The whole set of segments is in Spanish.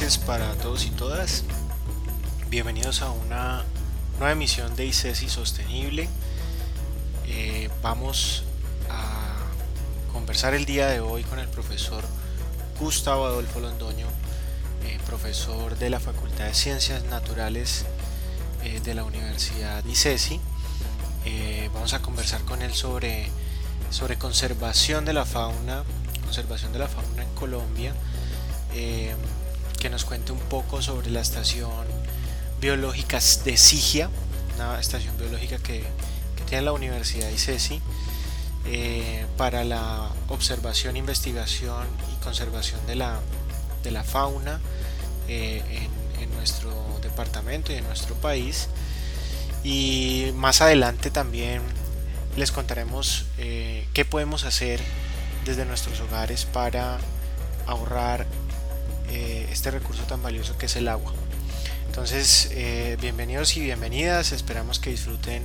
noches para todos y todas. Bienvenidos a una nueva emisión de ICESI Sostenible. Eh, vamos a conversar el día de hoy con el profesor Gustavo Adolfo Londoño, eh, profesor de la Facultad de Ciencias Naturales eh, de la Universidad ICESI. vamos a conversar con él sobre, sobre conservación de la fauna, conservación de la fauna en Colombia que nos cuente un poco sobre la estación biológica de Sigia, una estación biológica que, tiene la Universidad ICESI eh, para la observación, investigación y conservación de la, de la fauna eh, en, en, nuestro departamento y en nuestro país. Y más adelante también les contaremos qué podemos hacer desde nuestros hogares para ahorrar eh, este recurso tan valioso que es el agua. Entonces, eh, bienvenidos y bienvenidas, esperamos que disfruten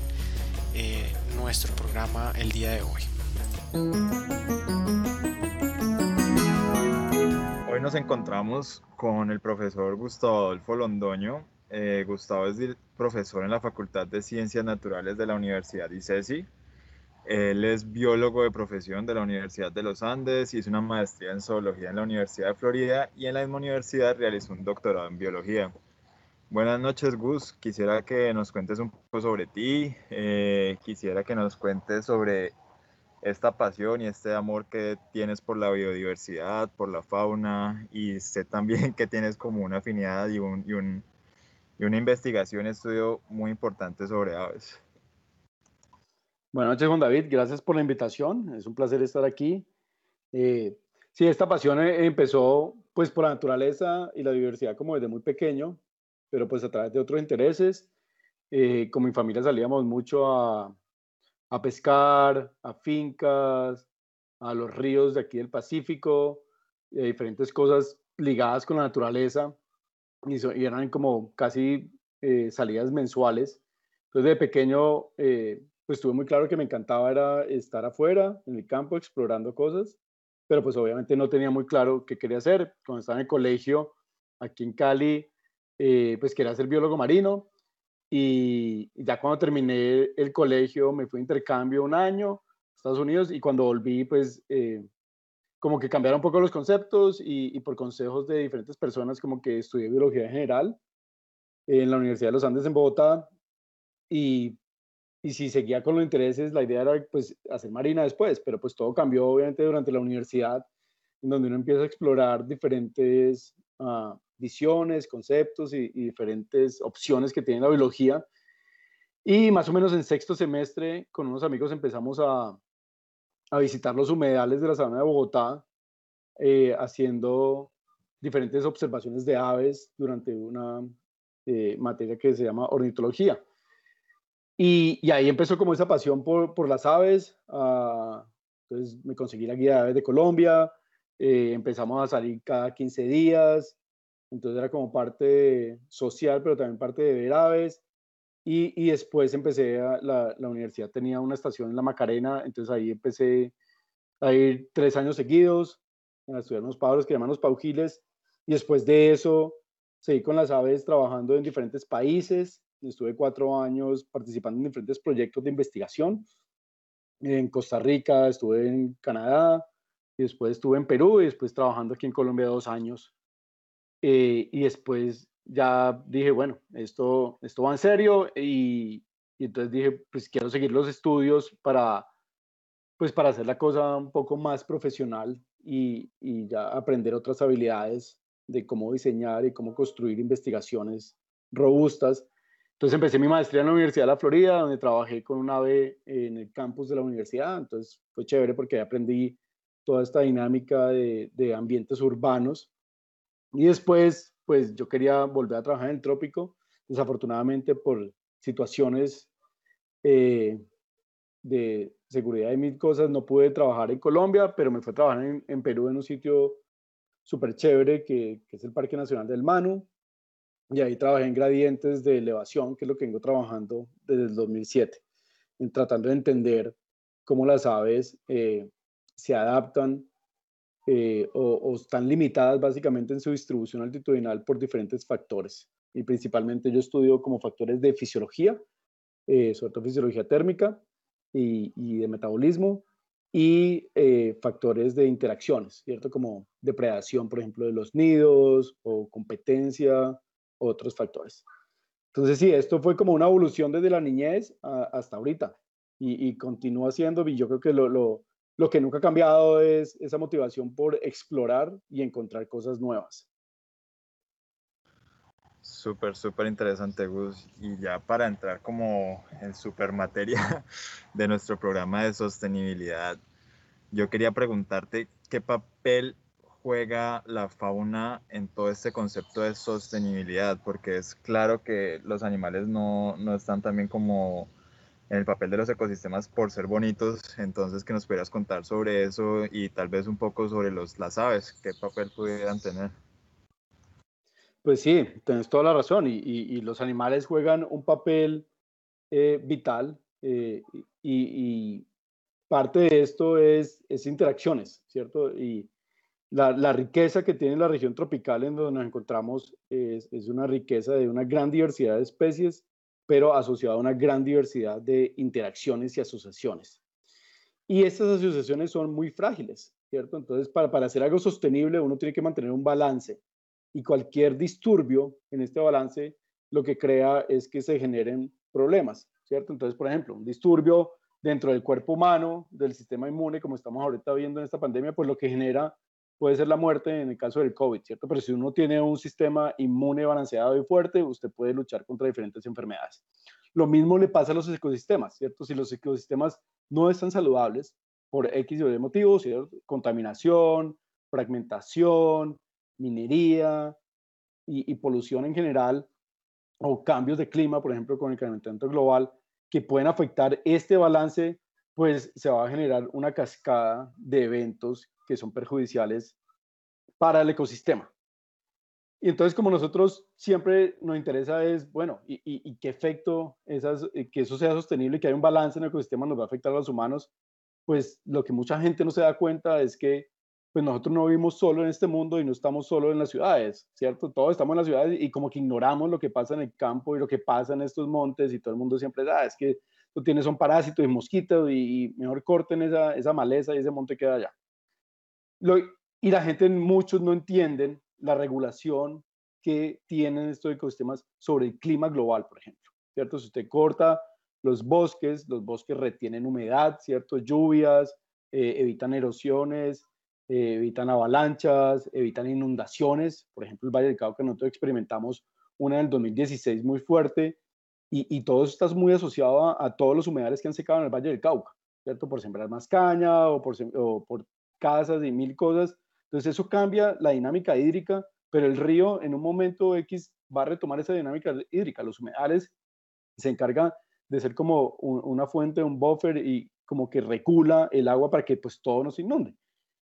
eh, nuestro programa el día de hoy. Hoy nos encontramos con el profesor Gustavo Adolfo Londoño. Gustavo es profesor en la Facultad de Ciencias Naturales de la Universidad ICESI él es biólogo de profesión de la Universidad de los Andes, hizo una maestría en zoología en la Universidad de Florida y en la misma universidad realizó un doctorado en biología. Buenas noches, Gus. Quisiera que nos cuentes un poco sobre ti. Eh, quisiera que nos cuentes sobre esta pasión y este amor que tienes por la biodiversidad, por la fauna y sé también que tienes como una afinidad y, un, y, un, y una investigación, estudio muy importante sobre aves. Buenas noches, Juan David. Gracias por la invitación. Es un placer estar aquí. Eh, sí, esta pasión eh, empezó pues por la naturaleza y la diversidad como desde muy pequeño, pero pues a través de otros intereses. Eh, con mi familia salíamos mucho a, a pescar, a fincas, a los ríos de aquí del Pacífico, y diferentes cosas ligadas con la naturaleza y, y eran como casi eh, salidas mensuales. Entonces de pequeño pues tuve muy claro que me encantaba era estar afuera, en el campo, explorando cosas, pero pues obviamente no tenía muy claro qué quería hacer. Cuando estaba en el colegio, aquí en Cali, eh, pues quería ser biólogo marino y ya cuando terminé el colegio me fui a intercambio un año a Estados Unidos y cuando volví pues eh, como que cambiaron un poco los conceptos y, por consejos de diferentes personas como que estudié biología en general en la Universidad de los Andes en Bogotá y y si seguía con los intereses, la idea era pues hacer marina después, pero pues todo cambió obviamente durante la universidad, en donde uno empieza a explorar diferentes uh, visiones, conceptos y, diferentes opciones que tiene la biología. Y más o menos en sexto semestre, con unos amigos empezamos a, a visitar los humedales de la sabana de Bogotá, eh, haciendo diferentes observaciones de aves durante una eh, materia que se llama ornitología. Y, ahí empezó como esa pasión por, las aves. Ah, entonces me conseguí la guía de aves de Colombia. Eh, empezamos a salir cada 15 días. Entonces era como parte social, pero también parte de ver aves. Y, y después empecé, a, la, la, universidad tenía una estación en La Macarena, entonces ahí empecé a ir tres años seguidos, a estudiar unos pájaros que llaman los paujiles. Y después de eso, seguí con las aves trabajando en diferentes países estuve cuatro años participando en diferentes proyectos de investigación. En Costa Rica, estuve en Canadá, y después estuve en Perú y después trabajando aquí en Colombia dos años. Eh, y después ya dije, bueno, esto, esto va en serio y, y, entonces dije, pues quiero seguir los estudios para, pues para hacer la cosa un poco más profesional y, y ya aprender otras habilidades de cómo diseñar y cómo construir investigaciones robustas entonces empecé mi maestría en la Universidad de la Florida, donde trabajé con un ave en el campus de la universidad. Entonces fue chévere porque aprendí toda esta dinámica de, de ambientes urbanos. Y después, pues yo quería volver a trabajar en el trópico. Desafortunadamente, por situaciones eh, de seguridad y mil cosas, no pude trabajar en Colombia, pero me fue a trabajar en, Perú en un sitio súper chévere que, es el Parque Nacional del Manu. Y ahí trabajé en gradientes de elevación, que es lo que vengo trabajando desde el 2007, en tratando de entender cómo las aves eh, se adaptan eh, o, están limitadas básicamente en su distribución altitudinal por diferentes factores. Y principalmente yo estudio como factores de fisiología, eh, sobre todo fisiología térmica y, de metabolismo, y eh, factores de interacciones, ¿cierto? Como depredación, por ejemplo, de los nidos o competencia, otros factores. Entonces, sí, esto fue como una evolución desde la niñez hasta ahorita y, continúa siendo, y yo creo que lo, lo, lo que nunca ha cambiado es esa motivación por explorar y encontrar cosas nuevas. Súper, súper interesante, Gus. Y ya para entrar como en super materia de nuestro programa de sostenibilidad, yo quería preguntarte qué papel juega la fauna en todo este concepto de sostenibilidad, porque es claro que los animales no, no están también como en el papel de los ecosistemas por ser bonitos, entonces que nos pudieras contar sobre eso y tal vez un poco sobre los, las aves, qué papel pudieran tener. Pues sí, tienes toda la razón y, y, los animales juegan un papel eh, vital eh, y, y, parte de esto es, es interacciones, ¿cierto? Y la, riqueza que tiene la región tropical en donde nos encontramos es, es una riqueza de una gran diversidad de especies pero asociado a una gran diversidad de interacciones y asociaciones. Y estas asociaciones son muy frágiles, ¿cierto? Entonces, para, para hacer algo sostenible, uno tiene que mantener un balance. Y cualquier disturbio en este balance lo que crea es que se generen problemas, ¿cierto? Entonces, por ejemplo, un disturbio dentro del cuerpo humano, del sistema inmune, como estamos ahorita viendo en esta pandemia, pues lo que genera puede ser la muerte en el caso del COVID, ¿cierto? Pero si uno tiene un sistema inmune balanceado y fuerte, usted puede luchar contra diferentes enfermedades. Lo mismo le pasa a los ecosistemas, ¿cierto? Si los ecosistemas no están saludables por X o Y motivos, ¿cierto? Contaminación, fragmentación, minería y, y polución en general, o cambios de clima, por ejemplo, con el calentamiento global, que pueden afectar este balance, pues se va a generar una cascada de eventos que son perjudiciales para el ecosistema. Y entonces, como nosotros siempre nos interesa es, bueno, ¿y, qué efecto esas, eh, que eso sea sostenible y que haya un balance en el ecosistema nos va a afectar a los humanos? Pues lo que mucha gente no se da cuenta es que pues nosotros no vivimos solo en este mundo y no estamos solo en las ciudades, ¿cierto? Todos estamos en las ciudades y como que ignoramos lo que pasa en el campo y lo que pasa en estos montes y todo el mundo siempre, ah, es que tú tienes un parásito y mosquito y, mejor corten esa, esa maleza y ese monte queda allá y la gente, muchos no entienden la regulación que tienen estos ecosistemas sobre el clima global, por ejemplo. ¿Cierto? Si usted corta los bosques, los bosques retienen humedad, ¿cierto? Lluvias, eh, evitan erosiones, eh, evitan avalanchas, evitan inundaciones. Por ejemplo, el Valle del Cauca, nosotros experimentamos una en el 2016 muy fuerte y, y todo eso está muy asociado a, todos los humedales que han secado en el Valle del Cauca, ¿cierto? Por sembrar más caña o por, o por casas y mil cosas. Entonces eso cambia la dinámica hídrica, pero el río en un momento X va a retomar esa dinámica hídrica. Los humedales se encargan de ser como una fuente, un buffer y como que recula el agua para que pues todo no se inunde.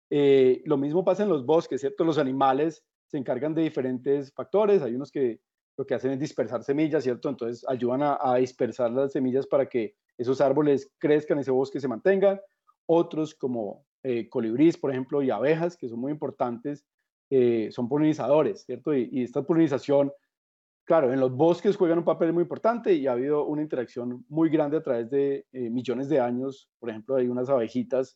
Eh, lo mismo pasa en los bosques, ¿cierto? Los animales se encargan de diferentes factores. Hay unos que lo que hacen es dispersar semillas, ¿cierto? Entonces ayudan a, a dispersar las semillas para que esos árboles crezcan, ese bosque se mantenga. Otros como eh, colibríes, por ejemplo, y abejas, que son muy importantes, eh, son polinizadores, ¿cierto? Y, esta polinización, claro, en los bosques juegan un papel muy importante y ha habido una interacción muy grande a través de eh, millones de años. Por ejemplo, hay unas abejitas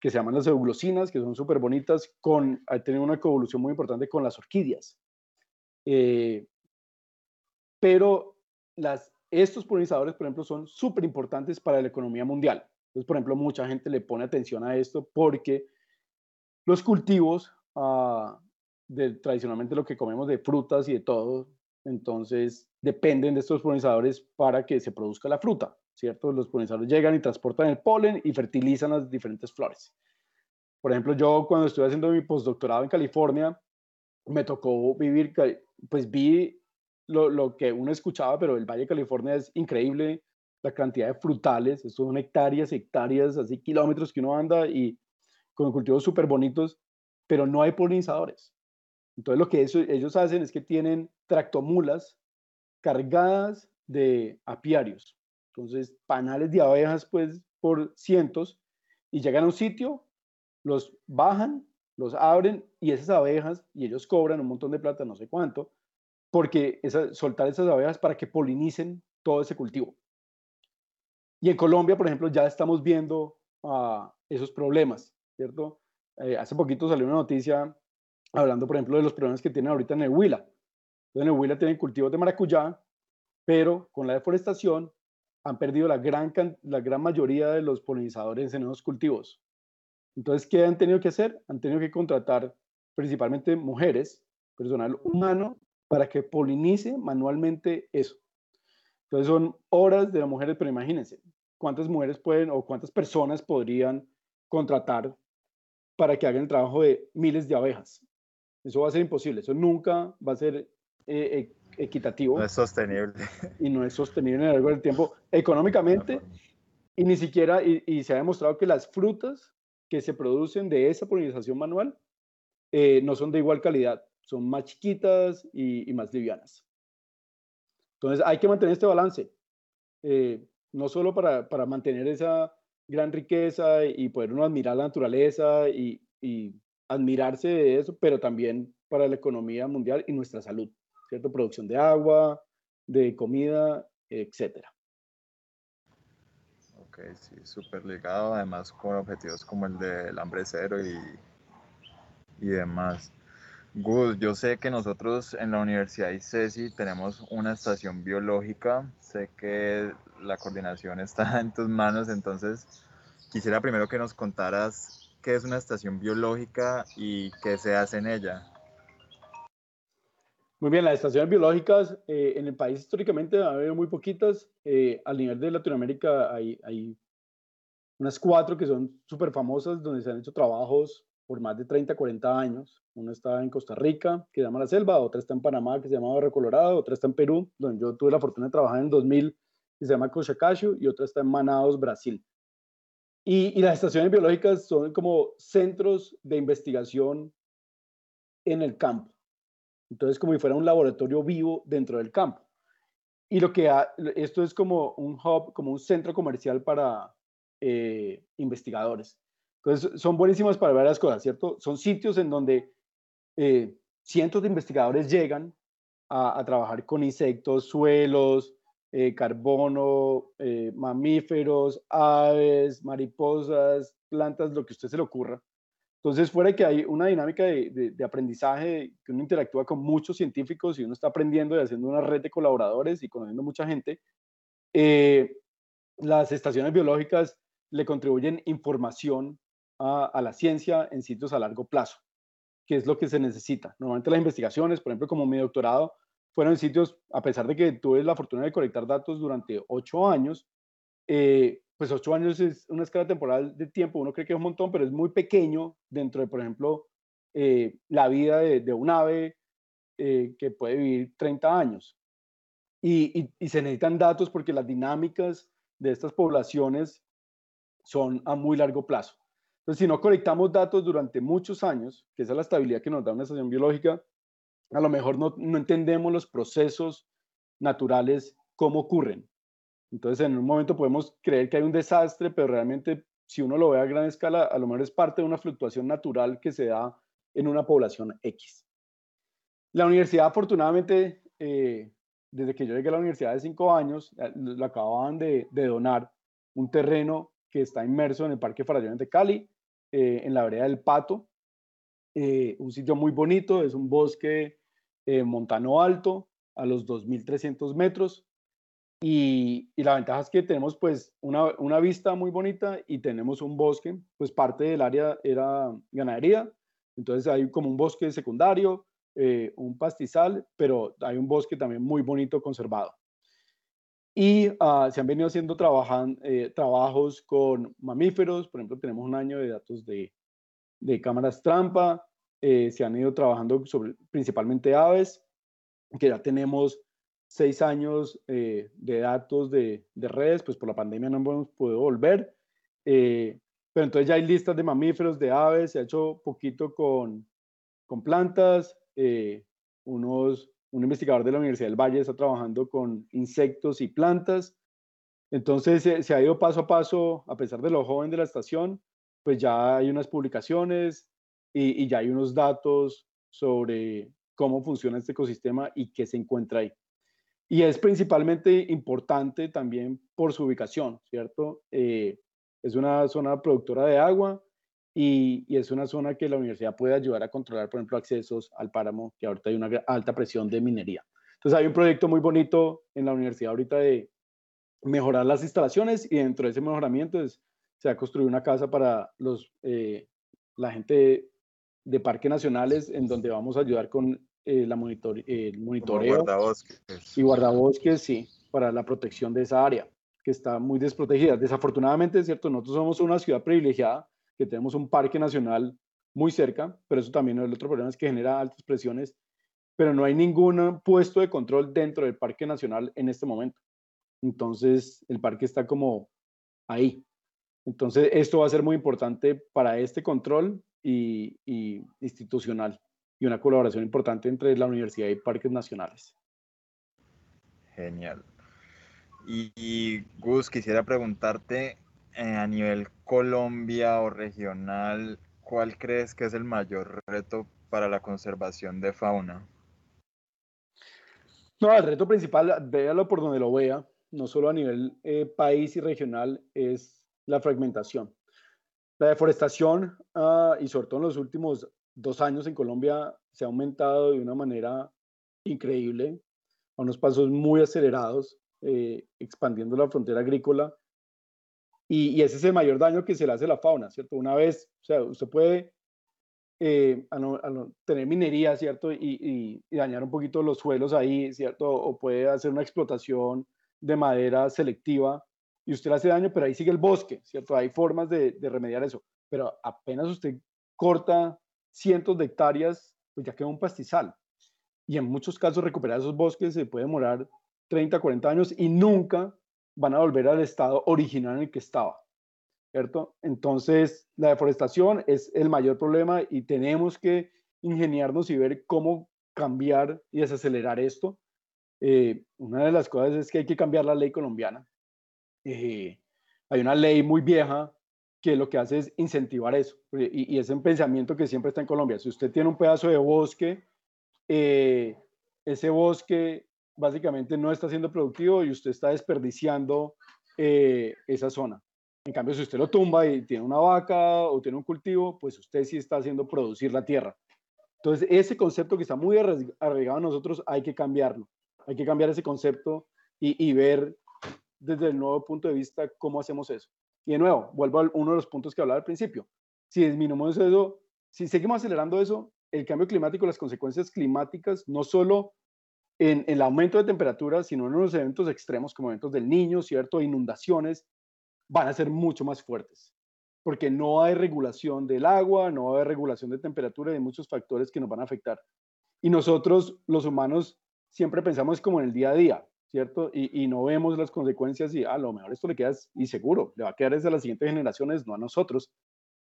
que se llaman las euglosinas, que son súper bonitas, con, tienen una coevolución muy importante con las orquídeas. pero las, estos polinizadores, por ejemplo, son súper importantes para la economía mundial. Entonces, por ejemplo, mucha gente le pone atención a esto porque los cultivos, de, tradicionalmente lo que comemos de frutas y de todo, entonces dependen de estos polinizadores para que se produzca la fruta, ¿cierto? Los polinizadores llegan y transportan el polen y fertilizan las diferentes flores. Por ejemplo, yo cuando estuve haciendo mi postdoctorado en California, me tocó vivir, pues vi lo, lo, que uno escuchaba, pero el Valle de California es increíble la cantidad de frutales, estos son hectáreas, hectáreas, así kilómetros que uno anda y con cultivos súper bonitos, pero no hay polinizadores. Entonces lo que ellos hacen es que tienen tractomulas cargadas de apiarios. Entonces, panales de abejas, pues, por cientos, y llegan a un sitio, los bajan, los abren y esas abejas, y ellos cobran un montón de plata, no sé cuánto, porque soltar esas abejas para que polinicen todo ese cultivo. Y en Colombia, por ejemplo, ya estamos viendo uh, esos problemas, ¿cierto? Eh, hace poquito salió una noticia hablando, por ejemplo, de los problemas que tienen ahorita en el Huila. En el Huila tienen cultivos de maracuyá, pero con la deforestación han perdido la gran, la gran mayoría de los polinizadores en esos cultivos. Entonces, ¿qué han tenido que hacer? Han tenido que contratar principalmente mujeres, personal humano, para que polinice manualmente eso. Entonces son horas de las mujeres, pero imagínense, ¿cuántas mujeres pueden o cuántas personas podrían contratar para que hagan el trabajo de miles de abejas? Eso va a ser imposible, eso nunca va a ser eh, eh, equitativo. No es sostenible. Y no es sostenible en el largo del tiempo económicamente. Y ni siquiera, y, se ha demostrado que las frutas que se producen de esa polinización manual eh, no son de igual calidad, son más chiquitas y, más livianas. Entonces hay que mantener este balance, no solo para, para, mantener esa gran riqueza y poder uno admirar la naturaleza y, admirarse de eso, pero también para la economía mundial y nuestra salud, ¿cierto? Producción de agua, de comida, etcétera. Ok, sí, súper ligado, además con objetivos como el del hambre cero y, y demás. Gus, yo sé que nosotros en la Universidad ICESI tenemos una estación biológica, sé que la coordinación está en tus manos, entonces quisiera primero que nos contaras qué es una estación biológica y qué se hace en ella. Muy bien, las estaciones biológicas eh, en el país históricamente ha habido muy poquitas. Eh, al nivel de Latinoamérica hay, hay unas cuatro que son súper famosas, donde se han hecho trabajos por más de 30, 40 años. Una está en Costa Rica, que se llama La Selva, otra está en Panamá, que se llama Barrio Colorado, otra está en Perú, donde yo tuve la fortuna de trabajar en el 2000, que se llama Cochacacho, y otra está en Manaus, Brasil. Y, las estaciones biológicas son como centros de investigación en el campo. Entonces, como si fuera un laboratorio vivo dentro del campo. Y lo que esto es como un hub, como un centro comercial para eh, investigadores. Entonces, son buenísimas para varias cosas, ¿cierto? Son sitios en donde eh, cientos de investigadores llegan a, a, trabajar con insectos, suelos, eh, carbono, eh, mamíferos, aves, mariposas, plantas, lo que a usted se le ocurra. Entonces, fuera de que hay una dinámica de, aprendizaje, que uno interactúa con muchos científicos y uno está aprendiendo y haciendo una red de colaboradores y conociendo mucha gente, eh, las estaciones biológicas le contribuyen información a, a, la ciencia en sitios a largo plazo, que es lo que se necesita. Normalmente las investigaciones, por ejemplo, como mi doctorado, fueron sitios, a pesar de que tuve la fortuna de colectar datos durante ocho años, eh, pues ocho años es una escala temporal de tiempo, uno cree que es un montón, pero es muy pequeño dentro de, por ejemplo, eh, la vida de, un ave eh, que puede vivir 30 años. Y, y, se necesitan datos porque las dinámicas de estas poblaciones son a muy largo plazo. Entonces, si no colectamos datos durante muchos años, que esa es la estabilidad que nos da una estación biológica, a lo mejor no, entendemos los procesos naturales, cómo ocurren. Entonces, en un momento podemos creer que hay un desastre, pero realmente, si uno lo ve a gran escala, a lo mejor es parte de una fluctuación natural que se da en una población X. La universidad, afortunadamente, eh, desde que yo llegué a la universidad de cinco años, eh, lo acababan de, donar un terreno que está inmerso en el Parque Farallones de Cali, eh, en la vereda del Pato, un sitio muy bonito, es un bosque eh, montano alto a los 2.300 metros. Y, la ventaja es que tenemos pues una, vista muy bonita y tenemos un bosque, pues parte del área era ganadería, entonces hay como un bosque secundario, eh, un pastizal, pero hay un bosque también muy bonito conservado. Y ah, se han venido haciendo eh, trabajos con mamíferos, por ejemplo, tenemos un año de datos de, de cámaras trampa, eh, se han ido trabajando sobre principalmente aves, que ya tenemos seis años eh, de datos de, redes, pues por la pandemia no hemos podido volver, eh, pero entonces ya hay listas de mamíferos, de aves, se ha hecho poquito con, con plantas, unos, un investigador de la Universidad del Valle está trabajando con insectos y plantas, entonces se, ha ido paso a paso, a pesar de lo joven de la estación, pues ya hay unas publicaciones, y, ya hay unos datos sobre cómo funciona este ecosistema y qué se encuentra ahí. Y es principalmente importante también por su ubicación, ¿cierto? Eh, es una zona productora de agua y, y, es una zona que la universidad puede ayudar a controlar, por ejemplo, accesos al páramo, que ahorita hay una alta presión de minería. Entonces hay un proyecto muy bonito en la universidad ahorita de mejorar las instalaciones y dentro de ese mejoramiento es, se ha construido una casa para los, eh, la gente de parques nacionales en donde vamos a ayudar con eh, la monitor el monitoreo guardabosques. y guardabosques, sí, para la protección de esa área que está muy desprotegida. Desafortunadamente, es cierto, nosotros somos una ciudad privilegiada, que tenemos un parque nacional muy cerca, pero eso también el otro problema es que genera altas presiones, pero no hay ningún puesto de control dentro del parque nacional en este momento. Entonces, el parque está como ahí. Entonces, esto va a ser muy importante para este control y, institucional y una colaboración importante entre la universidad y parques nacionales. Genial. Y, Gus, quisiera preguntarte eh, a nivel Colombia o regional, ¿cuál crees que es el mayor reto para la conservación de fauna? No, el reto principal, véalo por donde lo vea, no solo a nivel eh, país y regional, es la fragmentación. La deforestación, ah, y sobre todo en los últimos dos años en Colombia, se ha aumentado de una manera increíble, a unos pasos muy acelerados, eh, expandiendo la frontera agrícola. Y, ese es el mayor daño que se le hace a la fauna, ¿cierto? Una vez, o sea, usted puede eh, tener minería, ¿cierto? Y, y, dañar un poquito los suelos ahí, ¿cierto? O puede hacer una explotación de madera selectiva y usted le hace daño, pero ahí sigue el bosque, ¿cierto? Hay formas de, remediar eso, pero apenas usted corta cientos de hectáreas, pues ya queda un pastizal. Y en muchos casos recuperar esos bosques se puede demorar 30, 40 años y nunca van a volver al estado original en el que estaba, ¿cierto? Entonces, la deforestación es el mayor problema y tenemos que ingeniarnos y ver cómo cambiar y desacelerar esto eh, una de las cosas es que hay que cambiar la ley colombiana. Eh, hay una ley muy vieja que lo que hace es incentivar eso. Y, es un pensamiento que siempre está en Colombia. Si usted tiene un pedazo de bosque, eh, ese bosque básicamente no está siendo productivo y usted está desperdiciando esa zona. En cambio, si usted lo tumba y tiene una vaca o tiene un cultivo, pues usted sí está haciendo producir la tierra. Entonces, ese concepto que está muy arraigado a nosotros hay que cambiarlo. Hay que cambiar ese concepto y, ver desde el nuevo punto de vista cómo hacemos eso. Y de nuevo, vuelvo a uno de los puntos que hablaba al principio. Si disminuimos eso, si seguimos acelerando eso, el cambio climático, las consecuencias climáticas, no solo en, el aumento de temperatura, sino en los eventos extremos como eventos del niño, ¿cierto? Inundaciones, van a ser mucho más fuertes. Porque no hay regulación del agua, no hay regulación de temperatura y hay muchos factores que nos van a afectar. Y nosotros, los humanos, siempre pensamos como en el día a día, ¿cierto? Y, no vemos las consecuencias y a lo mejor esto le queda, y seguro, le va a quedar desde las siguientes generaciones, no a nosotros,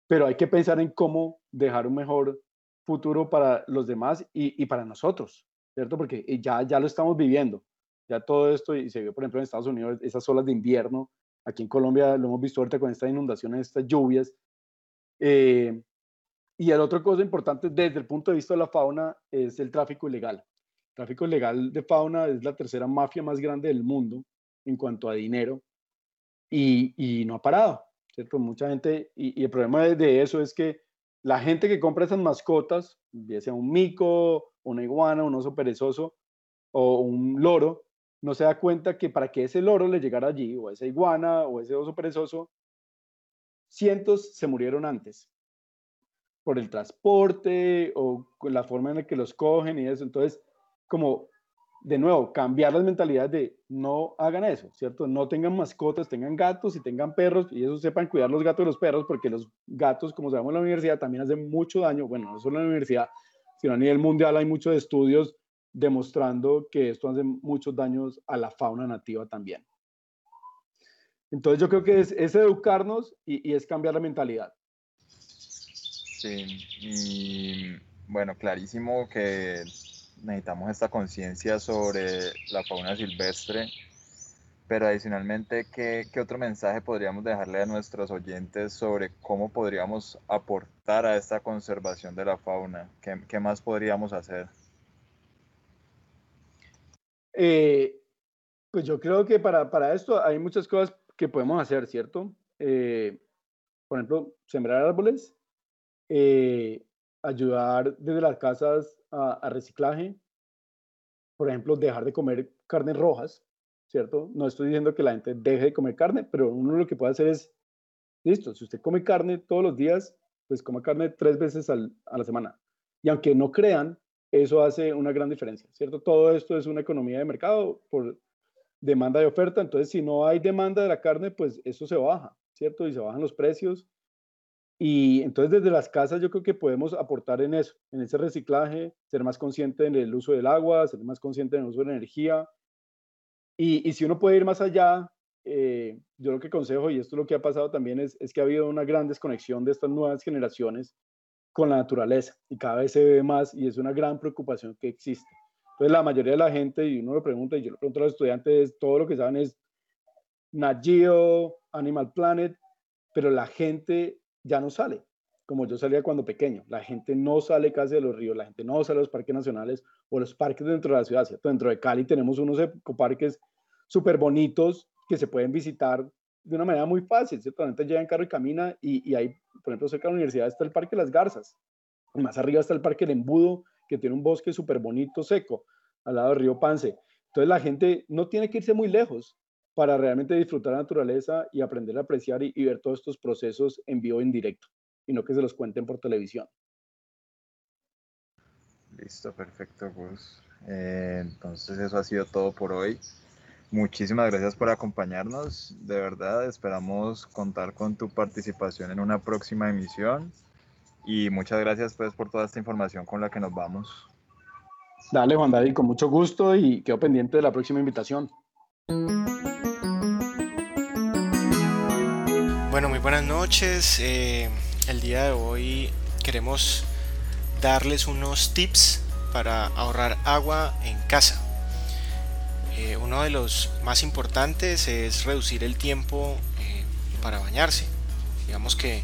pero hay que pensar en cómo dejar un mejor futuro para los demás y, para nosotros, ¿cierto? Porque ya, ya lo estamos viviendo, ya todo esto, y se vio, por ejemplo, en Estados Unidos, esas olas de invierno, aquí en Colombia lo hemos visto ahorita con estas inundaciones, estas lluvias. Eh, y el otro cosa importante desde el punto de vista de la fauna es el tráfico ilegal tráfico ilegal de fauna es la tercera mafia más grande del mundo en cuanto a dinero y, no ha parado, ¿cierto? Mucha gente, y, el problema de, eso es que la gente que compra esas mascotas, ya sea un mico, una iguana, un oso perezoso o un loro, no se da cuenta que para que ese loro le llegara allí, o esa iguana, o ese oso perezoso, cientos se murieron antes por el transporte o la forma en la que los cogen y eso. Entonces, como, de nuevo, cambiar las mentalidades de no hagan eso, ¿cierto? No tengan mascotas, tengan gatos y tengan perros y eso sepan cuidar los gatos y los perros porque los gatos, como sabemos en la universidad, también hacen mucho daño. Bueno, no solo en la universidad, sino a nivel mundial hay muchos estudios demostrando que esto hace muchos daños a la fauna nativa también. Entonces yo creo que es, educarnos y, y, es cambiar la mentalidad. Sí, y bueno, clarísimo que necesitamos esta conciencia sobre la fauna silvestre, pero adicionalmente, ¿qué, ¿qué, otro mensaje podríamos dejarle a nuestros oyentes sobre cómo podríamos aportar a esta conservación de la fauna? ¿Qué, qué más podríamos hacer? Eh, pues yo creo que para, para, esto hay muchas cosas que podemos hacer, ¿cierto? Eh, por ejemplo, sembrar árboles, eh, ayudar desde las casas a, a reciclaje, por ejemplo, dejar de comer carnes rojas, ¿cierto? No estoy diciendo que la gente deje de comer carne, pero uno lo que puede hacer es, listo, si usted come carne todos los días, pues come carne tres veces a la semana. Y aunque no crean, eso hace una gran diferencia, ¿cierto? Todo esto es una economía de mercado por demanda y oferta, entonces si no hay demanda de la carne, pues eso se baja, ¿cierto? Y se bajan los precios. Y entonces desde las casas yo creo que podemos aportar en eso, en ese reciclaje, ser más consciente en el uso del agua, ser más consciente en el uso de la energía, y, si uno puede ir más allá, eh, yo lo que aconsejo, y esto es lo que ha pasado también, es, es que ha habido una gran desconexión de estas nuevas generaciones con la naturaleza y cada vez se ve más y es una gran preocupación que existe. Entonces la mayoría de la gente, y uno lo pregunta, y yo lo pregunto a los estudiantes, todo lo que saben es Nat Geo, Animal Planet, pero la gente ya no sale, como yo salía cuando pequeño. La gente no sale casi de los ríos, la gente no sale a los parques nacionales o los parques dentro de la ciudad, ¿cierto? Dentro de Cali tenemos unos ecoparques súper bonitos que se pueden visitar de una manera muy fácil, ¿cierto? La gente llega en carro y camina y, y hay, por ejemplo, cerca de la universidad está el Parque Las Garzas, y más arriba está el Parque El Embudo, que tiene un bosque súper bonito, seco, al lado del río Pance. Entonces la gente no tiene que irse muy lejos para realmente disfrutar la naturaleza y aprender a apreciar y, ver todos estos procesos en vivo en directo, y no que se los cuenten por televisión. Listo, perfecto, Gus. Eh, entonces eso ha sido todo por hoy. Muchísimas gracias por acompañarnos. De verdad, esperamos contar con tu participación en una próxima emisión. Y muchas gracias pues por toda esta información con la que nos vamos. Dale, Juan David, con mucho gusto y quedo pendiente de la próxima invitación. Bueno, muy buenas noches. Eh, el día de hoy queremos darles unos tips para ahorrar agua en casa. Eh, uno de los más importantes es reducir el tiempo eh, para bañarse. Digamos que eh,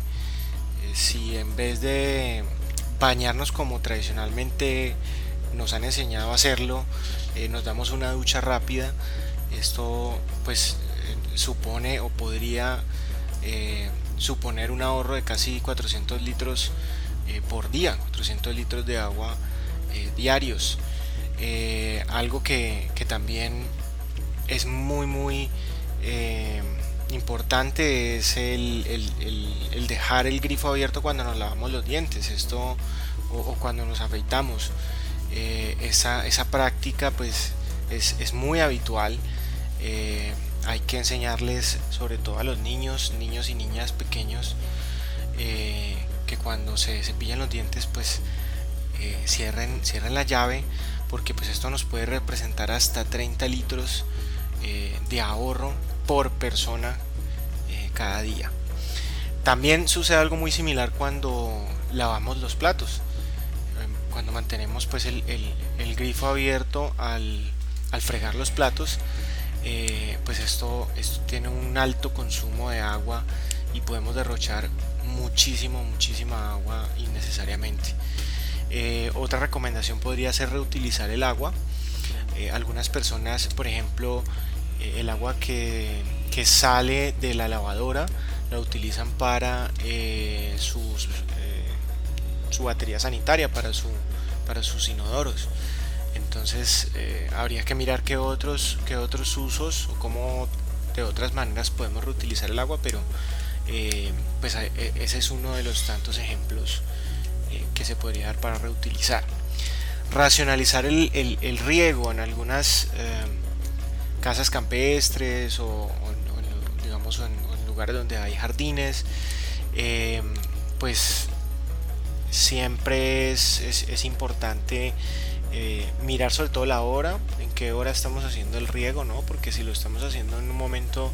si en vez de bañarnos como tradicionalmente nos han enseñado a hacerlo, nos damos una ducha rápida, esto pues supone o podría suponer un ahorro de casi 400 litros por día, 400 litros de agua diarios. Eh, algo que, también es muy muy eh, importante es el, dejar el grifo abierto cuando nos lavamos los dientes esto o, cuando nos afeitamos eh, esa, práctica pues es, muy habitual hay que enseñarles sobre todo a los niños niños y niñas pequeños que cuando se cepillan los dientes pues cierren, cierren la llave porque pues esto nos puede representar hasta 30 litros eh, de ahorro por persona eh, cada día. También sucede algo muy similar cuando lavamos los platos, em, cuando mantenemos pues el, grifo abierto al, fregar los platos, eh, pues esto, esto tiene un alto consumo de agua y podemos derrochar muchísimo, muchísima agua innecesariamente. Eh, otra recomendación podría ser reutilizar el agua. Eh, algunas personas, por ejemplo, eh, el agua que, sale de la lavadora la utilizan para sus, su batería sanitaria, para, su, para sus inodoros. Entonces habría que mirar qué otros, qué otros usos o cómo de otras maneras podemos reutilizar el agua, pero pues ese es uno de los tantos ejemplos que se podría dar para reutilizar. Racionalizar el, riego en algunas eh, casas campestres o, digamos en, lugares donde hay jardines, eh, pues siempre es, importante eh, mirar sobre todo la hora, en qué hora estamos haciendo el riego, ¿no? Porque si lo estamos haciendo en un momento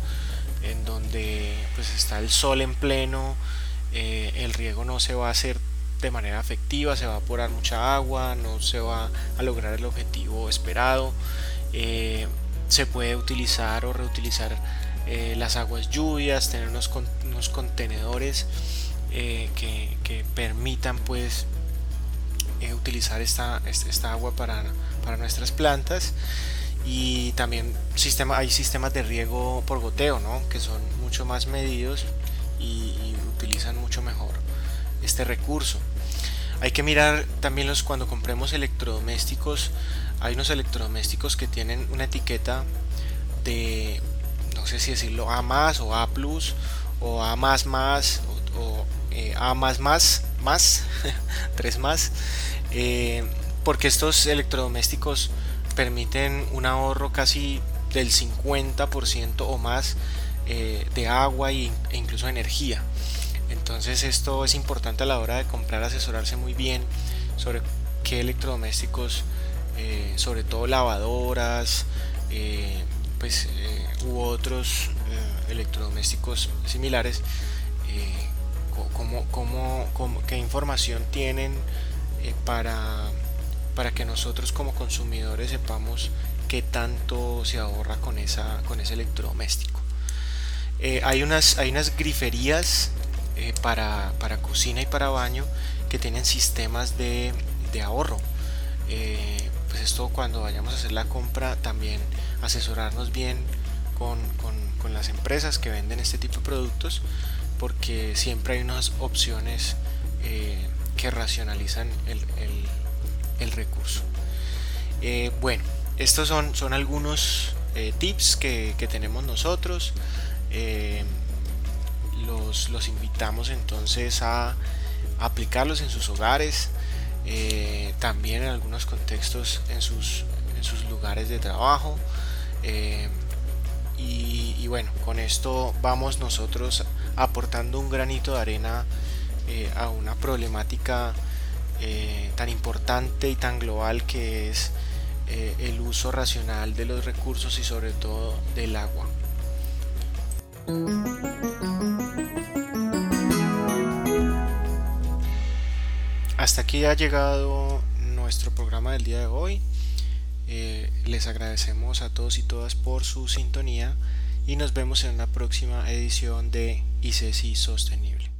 en donde pues está el sol en pleno, el riego no se va a hacer de manera efectiva, se va a evaporar mucha agua, no se va a lograr el objetivo esperado. Eh, se puede utilizar o reutilizar eh, las aguas lluvias, tener unos, contenedores eh, que, permitan pues eh, utilizar esta, esta, agua para, para, nuestras plantas y también sistema, hay sistemas de riego por goteo ¿no? que son mucho más medidos y, utilizan mucho mejor este recurso hay que mirar también los cuando compremos electrodomésticos hay unos electrodomésticos que tienen una etiqueta de no sé si decirlo A más o A plus o A más más o, eh, A más más más 3 más eh, porque estos electrodomésticos permiten un ahorro casi del 50% o más eh, de agua e incluso energía. Entonces esto es importante a la hora de comprar asesorarse muy bien sobre qué electrodomésticos sobre todo lavadoras pues u otros eh, electrodomésticos similares, eh, qué información tienen eh, para, para que nosotros como consumidores sepamos qué tanto se ahorra con, esa, con ese electrodoméstico. hay, unas, hay unas griferías para, para, cocina y para baño que tienen sistemas de, de ahorro. pues esto cuando vayamos a hacer la compra también asesorarnos bien con, las empresas que venden este tipo de productos porque siempre hay unas opciones eh, que racionalizan el, recurso. Eh, bueno, estos son, son algunos eh, tips que, tenemos nosotros. Los, los, invitamos entonces a, aplicarlos en sus hogares, también en algunos contextos en sus, en sus lugares de trabajo. Y, bueno, con esto vamos nosotros aportando un granito de arena eh, a una problemática eh, tan importante y tan global que es eh, el uso racional de los recursos y sobre todo del agua. Hasta aquí ha llegado nuestro programa del día de hoy. Les agradecemos a todos y todas por su sintonía y nos vemos en una próxima edición de ICESI Sostenible.